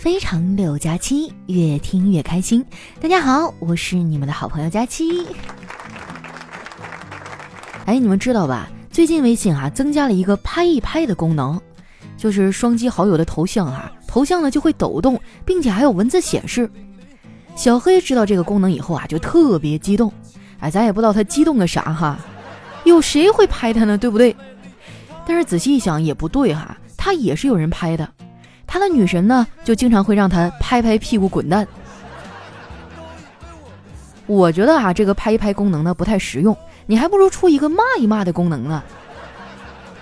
非常六加七，越听越开心。大家好，我是你们的好朋友佳期。哎，你们知道吧？最近微信啊增加了一个拍一拍的功能，就是双击好友的头像啊，头像呢就会抖动，并且还有文字显示。小黑知道这个功能以后啊，就特别激动。哎，咱也不知道他激动个啥哈，有谁会拍他呢？对不对？但是仔细一想也不对哈，他也是有人拍的。他的女神呢，就经常会让他拍拍屁股滚蛋。我觉得啊，这个拍一拍功能呢不太实用，你还不如出一个骂一骂的功能呢。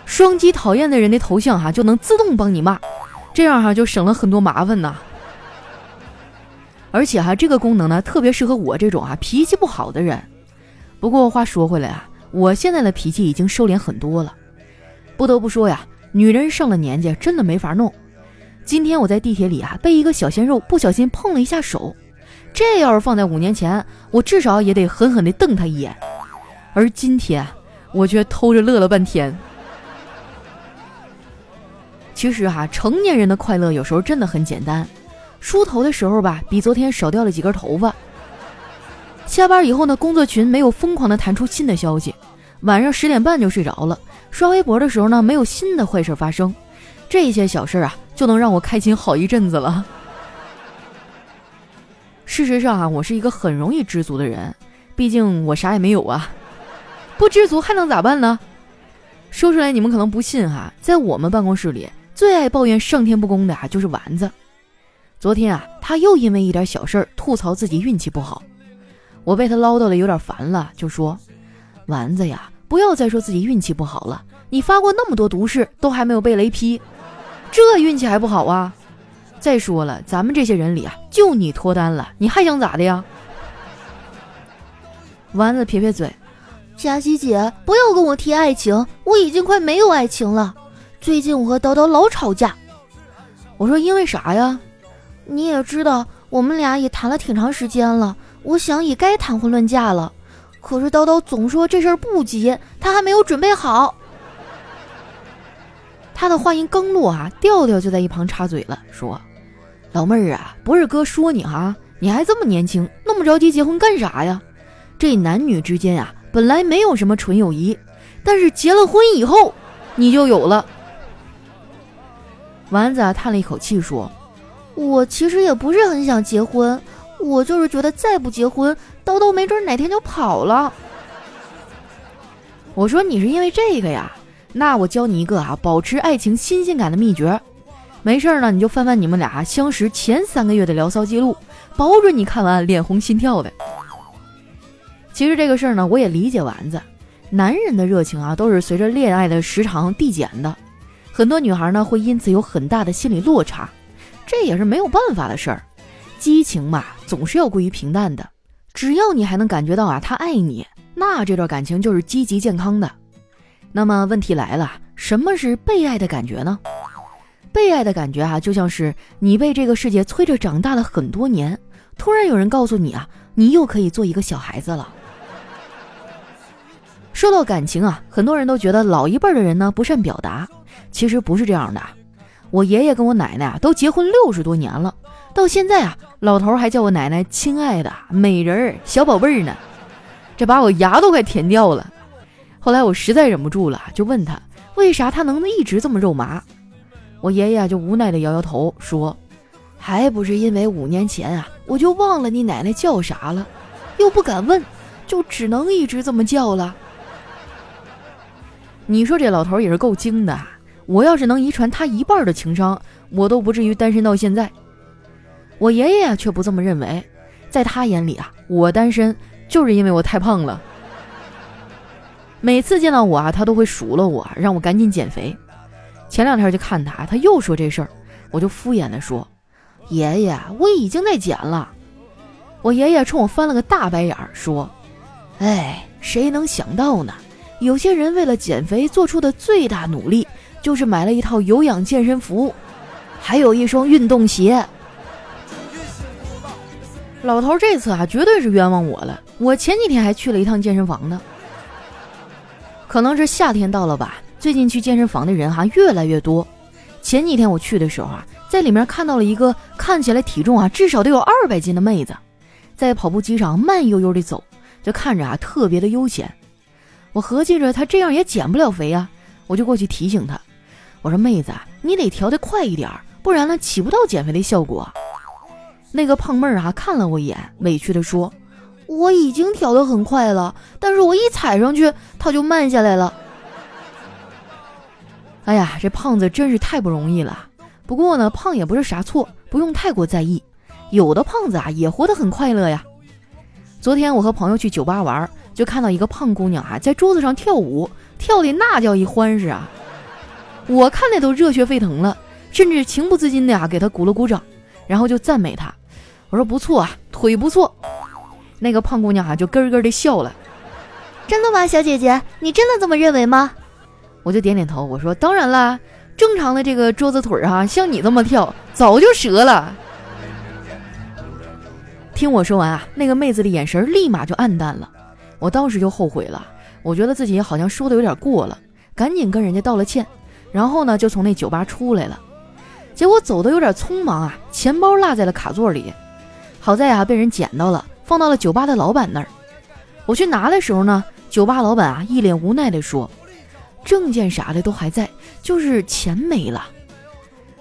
双击讨厌的人的头像哈，就能自动帮你骂，这样哈就省了很多麻烦呐。而且哈，这个功能呢特别适合我这种啊脾气不好的人。不过话说回来啊，我现在的脾气已经收敛很多了。不得不说呀，女人上了年纪真的没法弄。今天我在地铁里啊，被一个小鲜肉不小心碰了一下手，这要是放在五年前，我至少也得狠狠地瞪他一眼。而今天，我却偷着乐了半天。其实哈，成年人的快乐有时候真的很简单，梳头的时候吧，比昨天少掉了几根头发；下班以后呢，工作群没有疯狂的弹出新的消息；晚上十点半就睡着了；刷微博的时候呢，没有新的坏事发生。这些小事儿啊。就能让我开心好一阵子了。事实上啊，我是一个很容易知足的人，毕竟我啥也没有啊。不知足还能咋办呢？说出来你们可能不信哈，在我们办公室里最爱抱怨上天不公的啊，就是丸子。昨天啊，他又因为一点小事儿吐槽自己运气不好，我被他唠叨的有点烦了，就说：“丸子呀，不要再说自己运气不好了，你发过那么多毒誓，都还没有被雷劈。”这运气还不好啊！再说了，咱们这些人里啊，就你脱单了，你还想咋的呀？丸子撇撇嘴，佳琪姐，不要跟我提爱情，我已经快没有爱情了。最近我和叨叨老吵架。我说因为啥呀？你也知道，我们俩也谈了挺长时间了，我想也该谈婚论嫁了。可是叨叨总说这事儿不急，他还没有准备好。他的话音刚落啊，调调就在一旁插嘴了，说：“老妹儿啊，不是哥说你哈，你还这么年轻，那么着急结婚干啥呀？这男女之间啊，本来没有什么纯友谊，但是结了婚以后，你就有了。”丸子啊叹了一口气说：“我其实也不是很想结婚，我就是觉得再不结婚，叨叨没准哪天就跑了。”我说：“你是因为这个呀？”那我教你一个啊，保持爱情新鲜感的秘诀。没事儿呢，你就翻翻你们俩相识前三个月的聊骚记录，保准你看完脸红心跳的。其实这个事儿呢，我也理解丸子。男人的热情啊，都是随着恋爱的时长递减的。很多女孩呢，会因此有很大的心理落差，这也是没有办法的事儿。激情嘛，总是要归于平淡的。只要你还能感觉到啊，他爱你，那这段感情就是积极健康的。那么问题来了，什么是被爱的感觉呢？被爱的感觉啊，就像是你被这个世界催着长大了很多年，突然有人告诉你啊，你又可以做一个小孩子了。说到感情啊，很多人都觉得老一辈的人呢不善表达，其实不是这样的。我爷爷跟我奶奶啊都结婚六十多年了，到现在啊，老头还叫我奶奶亲爱的美人儿、小宝贝儿呢，这把我牙都快甜掉了。后来我实在忍不住了，就问他为啥他能一直这么肉麻。我爷爷就无奈的摇摇头说：“还不是因为五年前啊，我就忘了你奶奶叫啥了，又不敢问，就只能一直这么叫了。”你说这老头也是够精的，我要是能遗传他一半的情商，我都不至于单身到现在。我爷爷却不这么认为，在他眼里啊，我单身就是因为我太胖了。每次见到我啊，他都会数落我，让我赶紧减肥。前两天就看他，他又说这事儿，我就敷衍的说：“爷爷，我已经在减了。”我爷爷冲我翻了个大白眼儿，说：“哎，谁能想到呢？有些人为了减肥做出的最大努力，就是买了一套有氧健身服，还有一双运动鞋。”老头这次啊，绝对是冤枉我了。我前几天还去了一趟健身房呢。可能是夏天到了吧，最近去健身房的人哈越来越多。前几天我去的时候啊，在里面看到了一个看起来体重啊至少得有二百斤的妹子，在跑步机上慢悠悠地走，就看着啊特别的悠闲。我合计着她这样也减不了肥啊，我就过去提醒她，我说妹子，你得调得快一点，不然呢起不到减肥的效果。那个胖妹儿啊看了我一眼，委屈地说：“我已经调得很快了，但是我一踩上去，它就慢下来了。”哎呀，这胖子真是太不容易了。不过呢，胖也不是啥错，不用太过在意。有的胖子啊，也活得很快乐呀。昨天我和朋友去酒吧玩，就看到一个胖姑娘啊，在桌子上跳舞，跳的那叫一欢实啊！我看的都热血沸腾了，甚至情不自禁的呀，给她鼓了鼓掌，然后就赞美她，我说不错啊，腿不错。那个胖姑娘啊，就咯咯的笑了。真的吗，小姐姐？你真的这么认为吗？我就点点头，我说当然啦。正常的这个桌子腿儿哈，像你这么跳，早就折了。听我说完啊，那个妹子的眼神立马就暗淡了。我当时就后悔了，我觉得自己好像说的有点过了，赶紧跟人家道了歉，然后呢就从那酒吧出来了。结果走的有点匆忙啊，钱包落在了卡座里，好在啊被人捡到了，放到了酒吧的老板那儿。我去拿的时候呢，酒吧老板啊一脸无奈地说。证件啥的都还在，就是钱没了。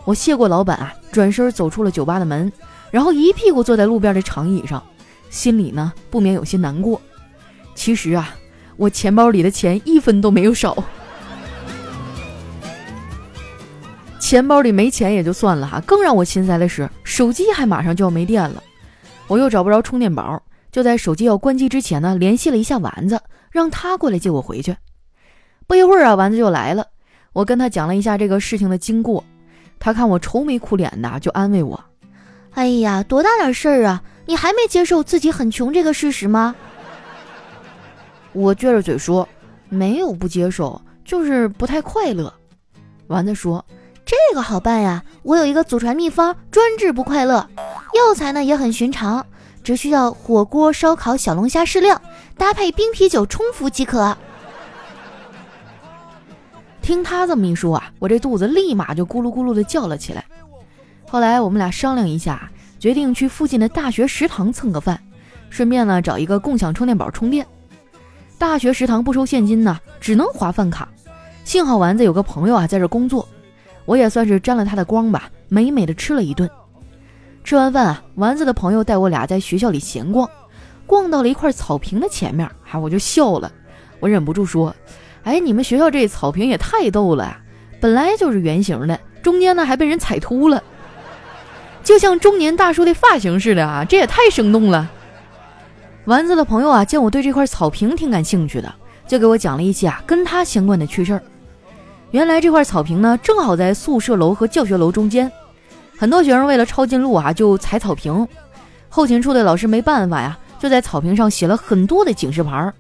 我谢过老板啊，转身走出了酒吧的门，然后一屁股坐在路边的长椅上，心里呢不免有些难过。其实啊，我钱包里的钱一分都没有少。钱包里没钱也就算了哈，更让我心塞的是，手机还马上就要没电了。我又找不着充电宝，就在手机要关机之前呢，联系了一下丸子，让他过来接我回去。不一会儿啊，丸子就来了。我跟他讲了一下这个事情的经过，他看我愁眉苦脸的，就安慰我：“哎呀，多大点事儿啊！你还没接受自己很穷这个事实吗？”我撅着嘴说：“没有不接受，就是不太快乐。”丸子说：“这个好办呀，我有一个祖传秘方，专治不快乐。药材呢也很寻常，只需要火锅、烧烤、小龙虾适量，搭配冰啤酒冲服即可。”听他这么一说啊，我这肚子立马就咕噜咕噜的叫了起来。后来我们俩商量一下，决定去附近的大学食堂蹭个饭，顺便呢找一个共享充电宝充电。大学食堂不收现金呢，只能划饭卡。幸好丸子有个朋友啊在这工作，我也算是沾了他的光吧，美美的吃了一顿。吃完饭啊，丸子的朋友带我俩在学校里闲逛，逛到了一块草坪的前面，哈，我就笑了，我忍不住说。哎，你们学校这草坪也太逗了呀！本来就是圆形的，中间呢还被人踩秃了，就像中年大叔的发型似的啊！这也太生动了。丸子的朋友啊，见我对这块草坪挺感兴趣的，就给我讲了一些啊跟他相关的趣事儿。原来这块草坪呢，正好在宿舍楼和教学楼中间，很多学生为了抄近路啊，就踩草坪。后勤处的老师没办法呀，就在草坪上写了很多的警示牌。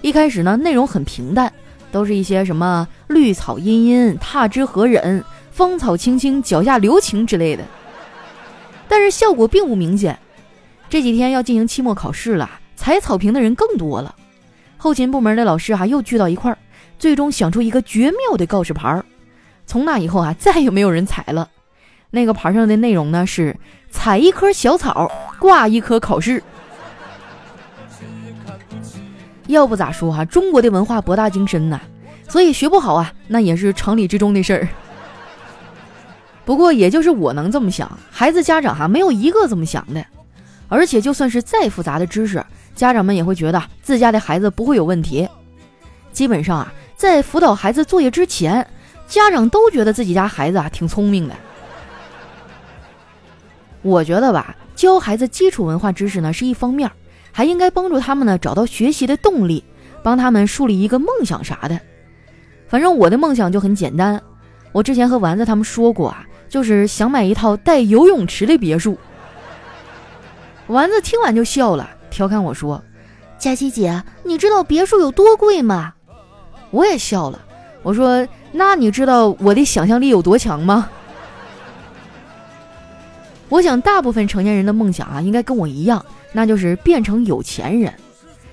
一开始呢，内容很平淡。都是一些什么绿草茵茵，踏之何忍；芳草青青，脚下留情之类的，但是效果并不明显。这几天要进行期末考试了，踩草坪的人更多了。后勤部门的老师啊，又聚到一块儿，最终想出一个绝妙的告示牌儿。从那以后啊，再也没有人踩了。那个牌上的内容呢是：踩一棵小草，挂一棵考试。要不咋说哈，中国的文化博大精深呐，所以学不好啊，那也是常理之中的事儿。不过也就是我能这么想，孩子家长哈没有一个这么想的。而且就算是再复杂的知识，家长们也会觉得自家的孩子不会有问题。基本上啊，在辅导孩子作业之前，家长都觉得自己家孩子啊挺聪明的。我觉得吧，教孩子基础文化知识呢是一方面。还应该帮助他们呢找到学习的动力，帮他们树立一个梦想啥的。反正我的梦想就很简单，我之前和丸子他们说过啊，就是想买一套带游泳池的别墅。丸子听完就笑了，调侃我说：“佳琪姐，你知道别墅有多贵吗？”我也笑了，我说：“那你知道我的想象力有多强吗？”我想大部分成年人的梦想啊，应该跟我一样。那就是变成有钱人，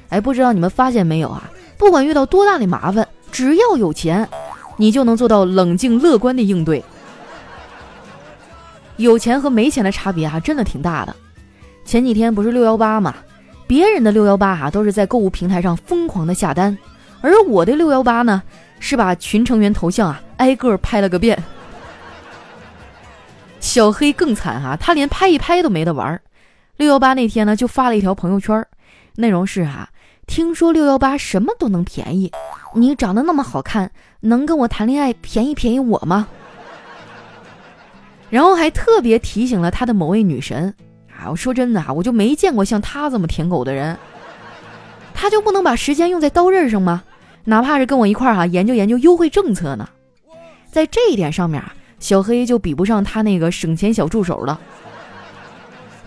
哎，不知道你们发现没有啊？不管遇到多大的麻烦，只要有钱，你就能做到冷静乐观的应对。有钱和没钱的差别还真的挺大的。前几天不是六幺八吗，别人的六幺八哈都是在购物平台上疯狂的下单，而我的六幺八呢是把群成员头像啊挨个拍了个遍。小黑更惨哈，他连拍一拍都没得玩。六幺八那天呢，就发了一条朋友圈，内容是哈，听说六幺八什么都能便宜，你长得那么好看，能跟我谈恋爱便宜便宜我吗？然后还特别提醒了他的某位女神啊，我说真的啊，我就没见过像他这么舔狗的人，他就不能把时间用在刀刃上吗？哪怕是跟我一块儿哈研究研究优惠政策呢，在这一点上面啊。小黑就比不上他那个省钱小助手了，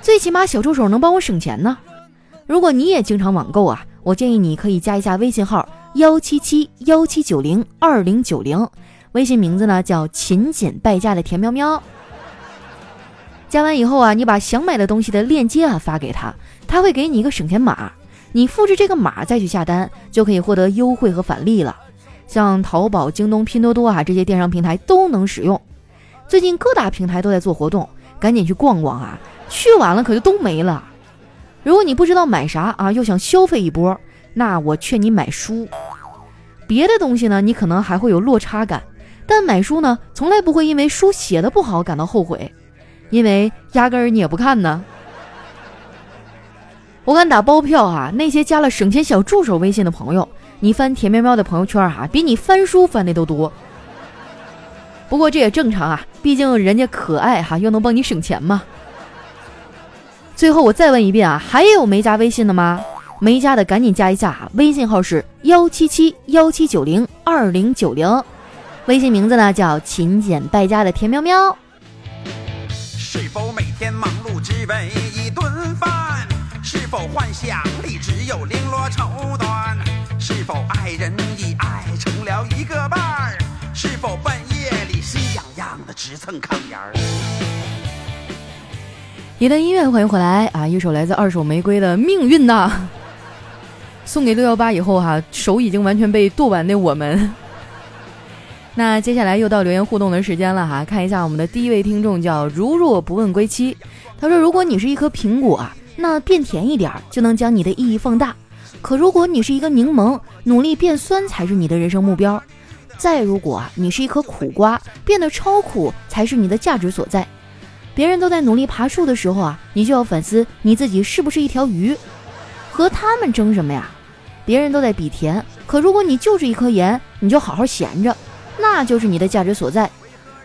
最起码小助手能帮我省钱呢。如果你也经常网购啊，我建议你可以加一下微信号幺七七幺七九零二零九零，微信名字呢叫勤俭败家的田喵喵。加完以后啊，你把想买的东西的链接啊发给他，他会给你一个省钱码，你复制这个码再去下单，就可以获得优惠和返利了。像淘宝、京东、拼多多啊这些电商平台都能使用。最近各大平台都在做活动，赶紧去逛逛啊！去晚了可就都没了。如果你不知道买啥啊，又想消费一波，那我劝你买书。别的东西呢，你可能还会有落差感，但买书呢，从来不会因为书写的不好感到后悔，因为压根儿你也不看呢。我敢打包票啊，那些加了省钱小助手微信的朋友，你翻甜喵喵的朋友圈哈，比你翻书翻的都多。不过这也正常啊，毕竟人家可爱哈，又能帮你省钱嘛。最后我再问一遍啊，还有没加微信的吗？没加的赶紧加一下哈，微信号是幺七七幺七九零二零九零，微信名字呢叫勤俭败家的田喵喵。是否每天忙碌只为一顿饭？是否幻想里只有绫罗绸缎？是否爱人已爱成了一个伴儿？是否半夜里心痒痒的直蹭炕沿儿？一段音乐，欢迎回来啊！一首来自二手玫瑰的《命运》呐，送给六幺八以后哈，手已经完全被剁完的我们。那接下来又到留言互动的时间了哈，看一下我们的第一位听众叫如若不问归期，他说：“如果你是一颗苹果啊，那变甜一点就能将你的意义放大；可如果你是一个柠檬，努力变酸才是你的人生目标。”再如果啊，你是一颗苦瓜，变得超苦才是你的价值所在。别人都在努力爬树的时候啊，你就要反思你自己是不是一条鱼，和他们争什么呀？别人都在比甜，可如果你就是一颗盐，你就好好闲着，那就是你的价值所在。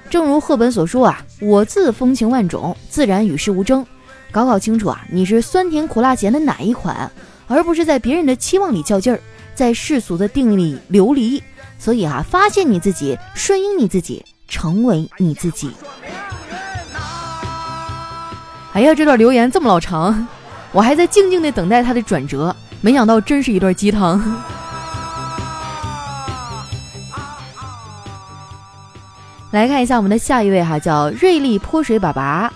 正如赫本所说啊，我自风情万种，自然与世无争。搞搞清楚啊，你是酸甜苦辣咸的哪一款，而不是在别人的期望里较劲儿，在世俗的定义里流离。所以啊，发现你自己，顺应你自己，成为你自己。哎呀，这段留言这么老长，我还在静静的等待它的转折，没想到真是一段鸡汤。来看一下我们的下一位哈，叫瑞丽泼水粑粑。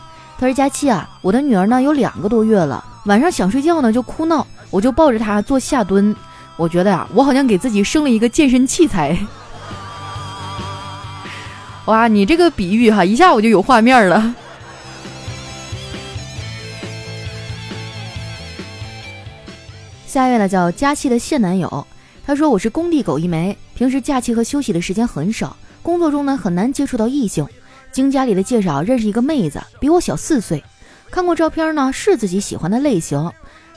他说：“佳期啊，我的女儿呢有两个多月了，晚上想睡觉呢就哭闹，我就抱着她做下蹲。”我觉得呀，我好像给自己生了一个健身器材。哇，你这个比喻哈，一下我就有画面了。下一位呢叫佳期的现男友，他说我是工地狗一枚，平时假期和休息的时间很少，工作中呢很难接触到异性。经家里的介绍认识一个妹子，比我小四岁，看过照片呢是自己喜欢的类型。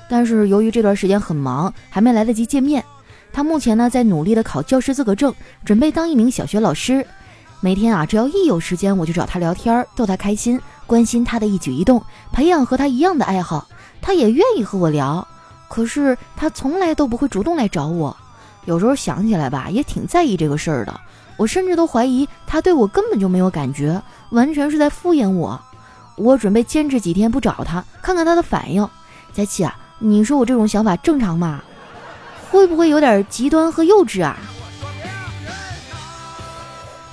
但是由于这段时间很忙，还没来得及见面。她目前呢在努力的考教师资格证，准备当一名小学老师。每天啊，只要一有时间，我就找她聊天，逗她开心，关心她的一举一动，培养和她一样的爱好。她也愿意和我聊，可是她从来都不会主动来找我。有时候想起来吧，也挺在意这个事儿的。我甚至都怀疑他对我根本就没有感觉，完全是在敷衍我。我准备坚持几天不找他，看看他的反应。佳琪啊。你说我这种想法正常吗？会不会有点极端和幼稚啊？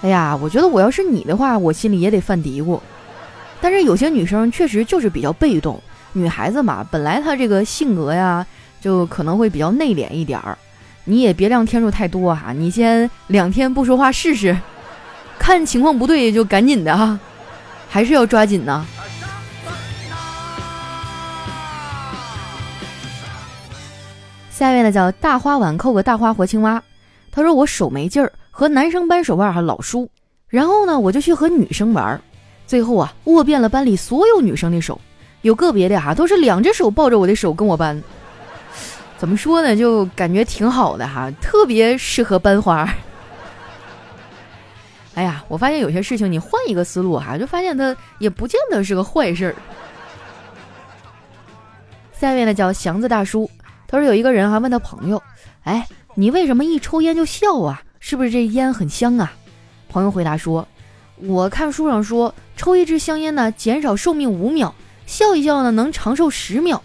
哎呀，我觉得我要是你的话，我心里也得犯嘀咕。但是有些女生确实就是比较被动，女孩子嘛，本来她这个性格呀，就可能会比较内敛一点儿。你也别量天数太多哈，你先两天不说话试试，看情况不对就赶紧的哈。还是要抓紧呢。下一位呢叫大花碗扣个大花活青蛙，他说我手没劲儿，和男生扳手腕还老输，然后呢我就去和女生玩，最后啊握遍了班里所有女生的手，有个别的哈都是两只手抱着我的手跟我扳，怎么说呢就感觉挺好的哈，特别适合班花。哎呀，我发现有些事情你换一个思路哈，就发现它也不见得是个坏事儿。下面呢叫祥子大叔。他说有一个人还问他朋友：“哎，你为什么一抽烟就笑啊？是不是这烟很香啊？”朋友回答说：“我看书上说，抽一支香烟呢减少寿命五秒，笑一笑呢能长寿十秒，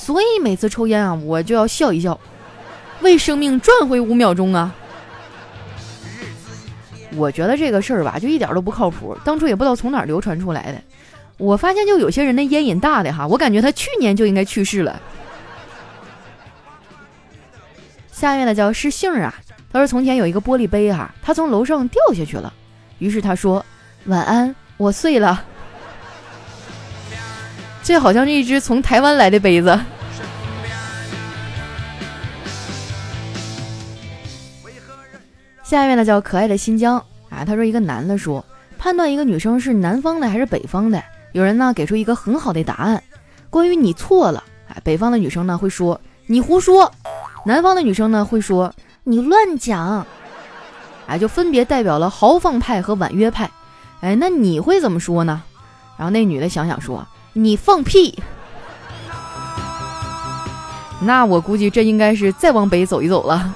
所以每次抽烟啊我就要笑一笑，为生命赚回五秒钟啊。”我觉得这个事儿吧就一点都不靠谱，当初也不知道从哪儿流传出来的。我发现就有些人的烟瘾大的哈，我感觉他去年就应该去世了。下面的叫是杏啊，他说从前有一个玻璃杯哈，他从楼上掉下去了，于是他说晚安，我碎了。这好像是一只从台湾来的杯子。下面呢叫可爱的新疆啊，他说一个男的说判断一个女生是南方的还是北方的，有人呢给出一个很好的答案，关于你错了，哎，北方的女生呢会说你胡说。南方的女生呢会说你乱讲，哎，就分别代表了豪放派和婉约派，哎，那你会怎么说呢？然后那女的想想说你放屁，那我估计这应该是再往北走一走了。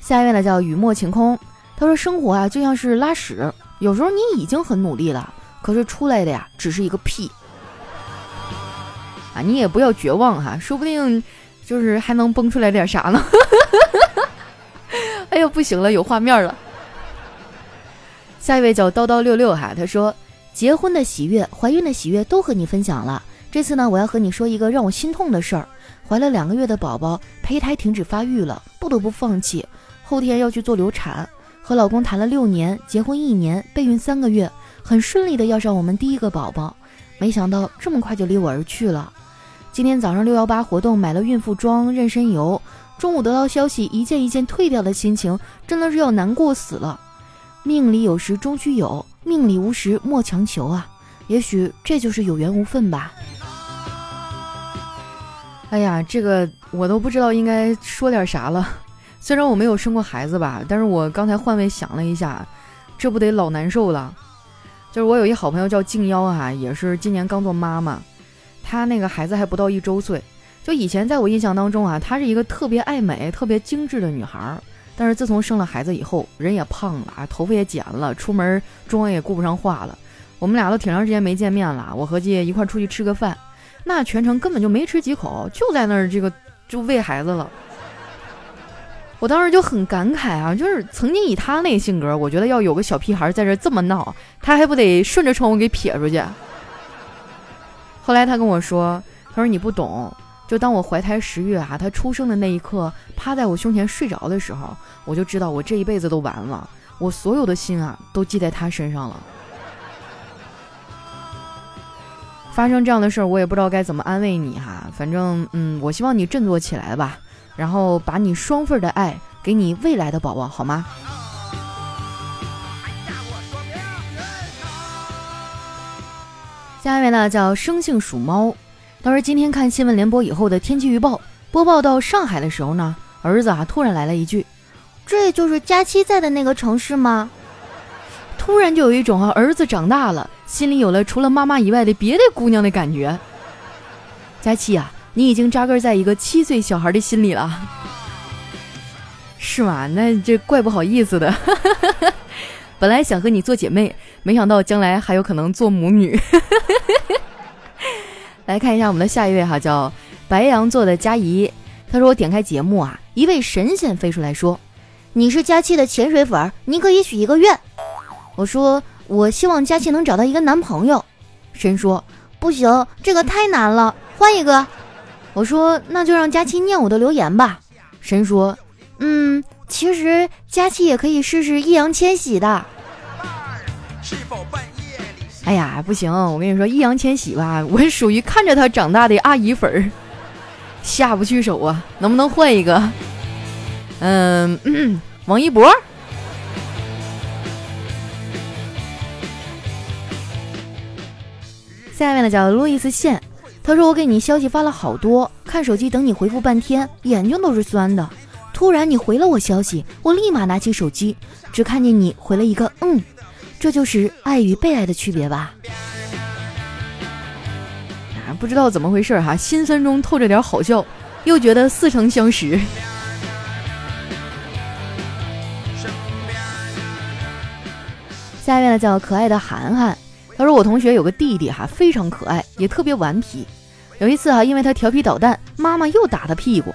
下一位呢叫雨墨晴空，他说生活啊就像是拉屎，有时候你已经很努力了，可是出来的呀只是一个屁。啊你也不要绝望哈，说不定就是还能蹦出来点啥呢。哎呦，不行了，有画面了。下一位叫叨叨六六哈，他说结婚的喜悦、怀孕的喜悦都和你分享了。这次呢，我要和你说一个让我心痛的事儿：怀了两个月的宝宝，胚胎停止发育了，不得不放弃。后天要去做流产。和老公谈了六年，结婚一年，备孕三个月，很顺利的要上我们第一个宝宝，没想到这么快就离我而去了。今天早上六幺八活动买了孕妇装、妊娠油，中午得到消息一件一件退掉的心情真的是要难过死了。命里有时终须有，命里无时莫强求啊！也许这就是有缘无分吧。哎呀，这个我都不知道应该说点啥了。虽然我没有生过孩子吧，但是我刚才换位想了一下，这不得老难受了。就是我有一好朋友叫静妖哈，也是今年刚做妈妈。她那个孩子还不到一周岁，就以前在我印象当中啊，她是一个特别爱美、特别精致的女孩儿。但是自从生了孩子以后，人也胖了啊，头发也剪了，出门妆也顾不上化了。我们俩都挺长时间没见面了，我合计一块出去吃个饭，那全程根本就没吃几口，就在那儿这个就喂孩子了。我当时就很感慨啊，就是曾经以他那性格，我觉得要有个小屁孩在这这么闹，他还不得顺着窗户给撇出去。后来他跟我说：“他说你不懂，就当我怀胎十月啊，他出生的那一刻，趴在我胸前睡着的时候，我就知道我这一辈子都完了，我所有的心啊都记在他身上了。发生这样的事儿，我也不知道该怎么安慰你哈。反正嗯，我希望你振作起来吧，然后把你双份的爱给你未来的宝宝，好吗？”下一位呢叫生性属猫，他说今天看新闻联播以后的天气预报，播报到上海的时候呢，儿子啊突然来了一句：“这就是佳期在的那个城市吗？”突然就有一种啊儿子长大了，心里有了除了妈妈以外的别的姑娘的感觉。佳期啊，你已经扎根在一个七岁小孩的心里了，是吗？那这怪不好意思的。本来想和你做姐妹，没想到将来还有可能做母女。来看一下我们的下一位哈，叫白羊座的佳怡。他说：“我点开节目啊，一位神仙飞出来说，你是佳期的潜水粉，你可以许一个愿。”我说：“我希望佳期能找到一个男朋友。”神说：“不行，这个太难了，换一个。”我说：“那就让佳期念我的留言吧。”神说：“嗯，其实佳期也可以试试易烊千玺的。哎呀，不行！我跟你说，易烊千玺吧，我是属于看着他长大的阿姨粉儿，下不去手啊。能不能换一个？嗯，王一博。下面呢叫路易斯线，他说我给你消息发了好多，看手机等你回复半天，眼睛都是酸的。突然你回了我消息，我立马拿起手机，只看见你回了一个嗯，这就是爱与被爱的区别吧？啊，不知道怎么回事哈，心酸中透着点好笑，又觉得似曾相识。下面呢叫可爱的涵涵。他说：“我同学有个弟弟哈，非常可爱，也特别顽皮。有一次哈，因为他调皮捣蛋，妈妈又打他屁股。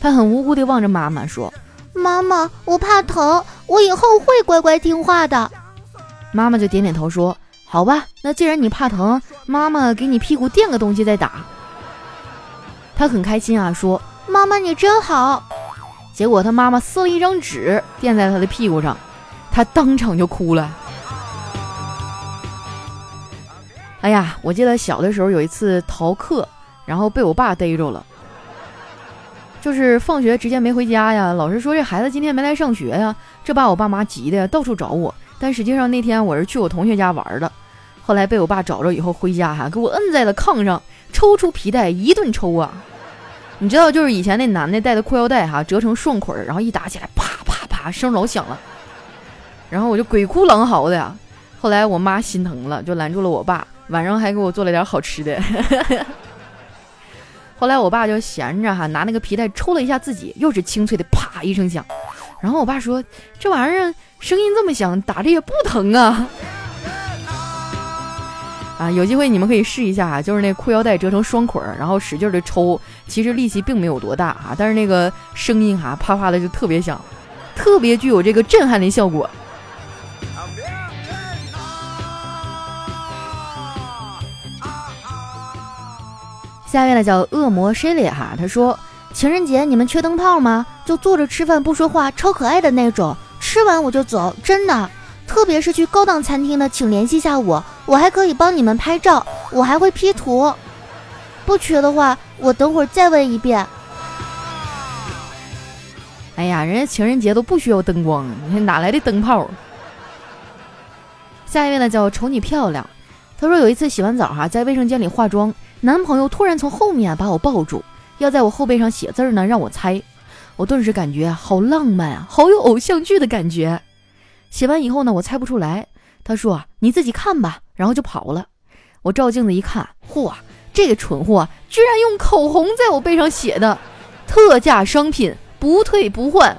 他很无辜地望着妈妈说：‘妈妈，我怕疼，我以后会乖乖听话的。’妈妈就点点头说：‘好吧，那既然你怕疼，妈妈给你屁股垫个东西再打。’他很开心啊，说：‘妈妈你真好。’结果他妈妈撕了一张纸垫在他的屁股上，他当场就哭了。”哎呀，我记得小的时候有一次逃课，然后被我爸逮着了。就是放学直接没回家呀，老师说这孩子今天没来上学呀，这把我爸妈急的，到处找我。但实际上那天我是去我同学家玩的，后来被我爸找着以后回家哈，给我摁在了炕上，抽出皮带一顿抽啊。你知道，就是以前那男的带的裤腰带哈，折成双捆，然后一打起来啪啪啪，声老响了。然后我就鬼哭狼嚎的呀。后来我妈心疼了，就拦住了我爸。晚上还给我做了点好吃的。后来我爸就闲着哈，拿那个皮带抽了一下自己，又是清脆的啪一声响。然后我爸说：“这玩意儿声音这么响，打着也不疼啊。”啊，有机会你们可以试一下啊，就是那裤腰带折成双捆儿，然后使劲的抽，其实力气并没有多大啊，但是那个声音哈啪啪的就特别响，特别具有这个震撼的效果。下面呢叫恶魔 Shelly 哈，他说情人节你们缺灯泡吗？就坐着吃饭不说话，超可爱的那种，吃完我就走，真的。特别是去高档餐厅的，请联系一下我，我还可以帮你们拍照，我还会 P 图。不缺的话，我等会儿再问一遍。哎呀，人家情人节都不需要灯光，你看哪来的灯泡？下一位呢叫瞅你漂亮，他说有一次洗完澡哈，在卫生间里化妆。男朋友突然从后面把我抱住，要在我后背上写字呢，让我猜。我顿时感觉好浪漫啊，好有偶像剧的感觉。写完以后呢，我猜不出来。他说：“你自己看吧。”然后就跑了。我照镜子一看，嚯，这个蠢货居然用口红在我背上写的“特价商品，不退不换”。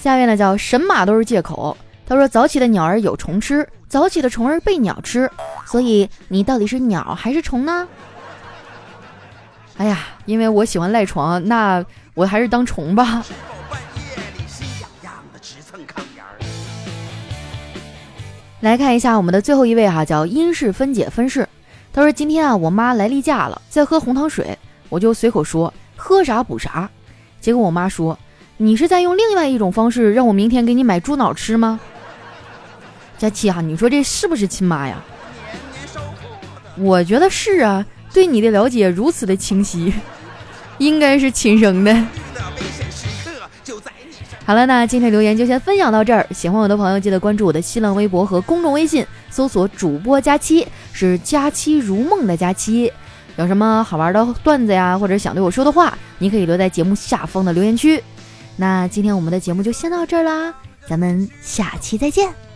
下面呢叫神马都是借口。他说：“早起的鸟儿有虫吃，早起的虫儿被鸟吃，所以你到底是鸟还是虫呢？”哎呀，因为我喜欢赖床，那我还是当虫吧。来看一下我们的最后一位哈，叫因式分解分式。他说：“今天啊，我妈来例假了，在喝红糖水，我就随口说喝啥补啥。结果我妈说：‘你是在用另外一种方式让我明天给你买猪脑吃吗？’”佳琪啊，你说这是不是亲妈呀？我觉得是啊，对你的了解如此的清晰，应该是亲生的。好了，那今天留言就先分享到这儿。喜欢我的朋友，记得关注我的新浪微博和公众微信，搜索主播佳期，是佳期如梦的佳期。有什么好玩的段子呀，或者想对我说的话，你可以留在节目下方的留言区。那今天我们的节目就先到这儿啦，咱们下期再见。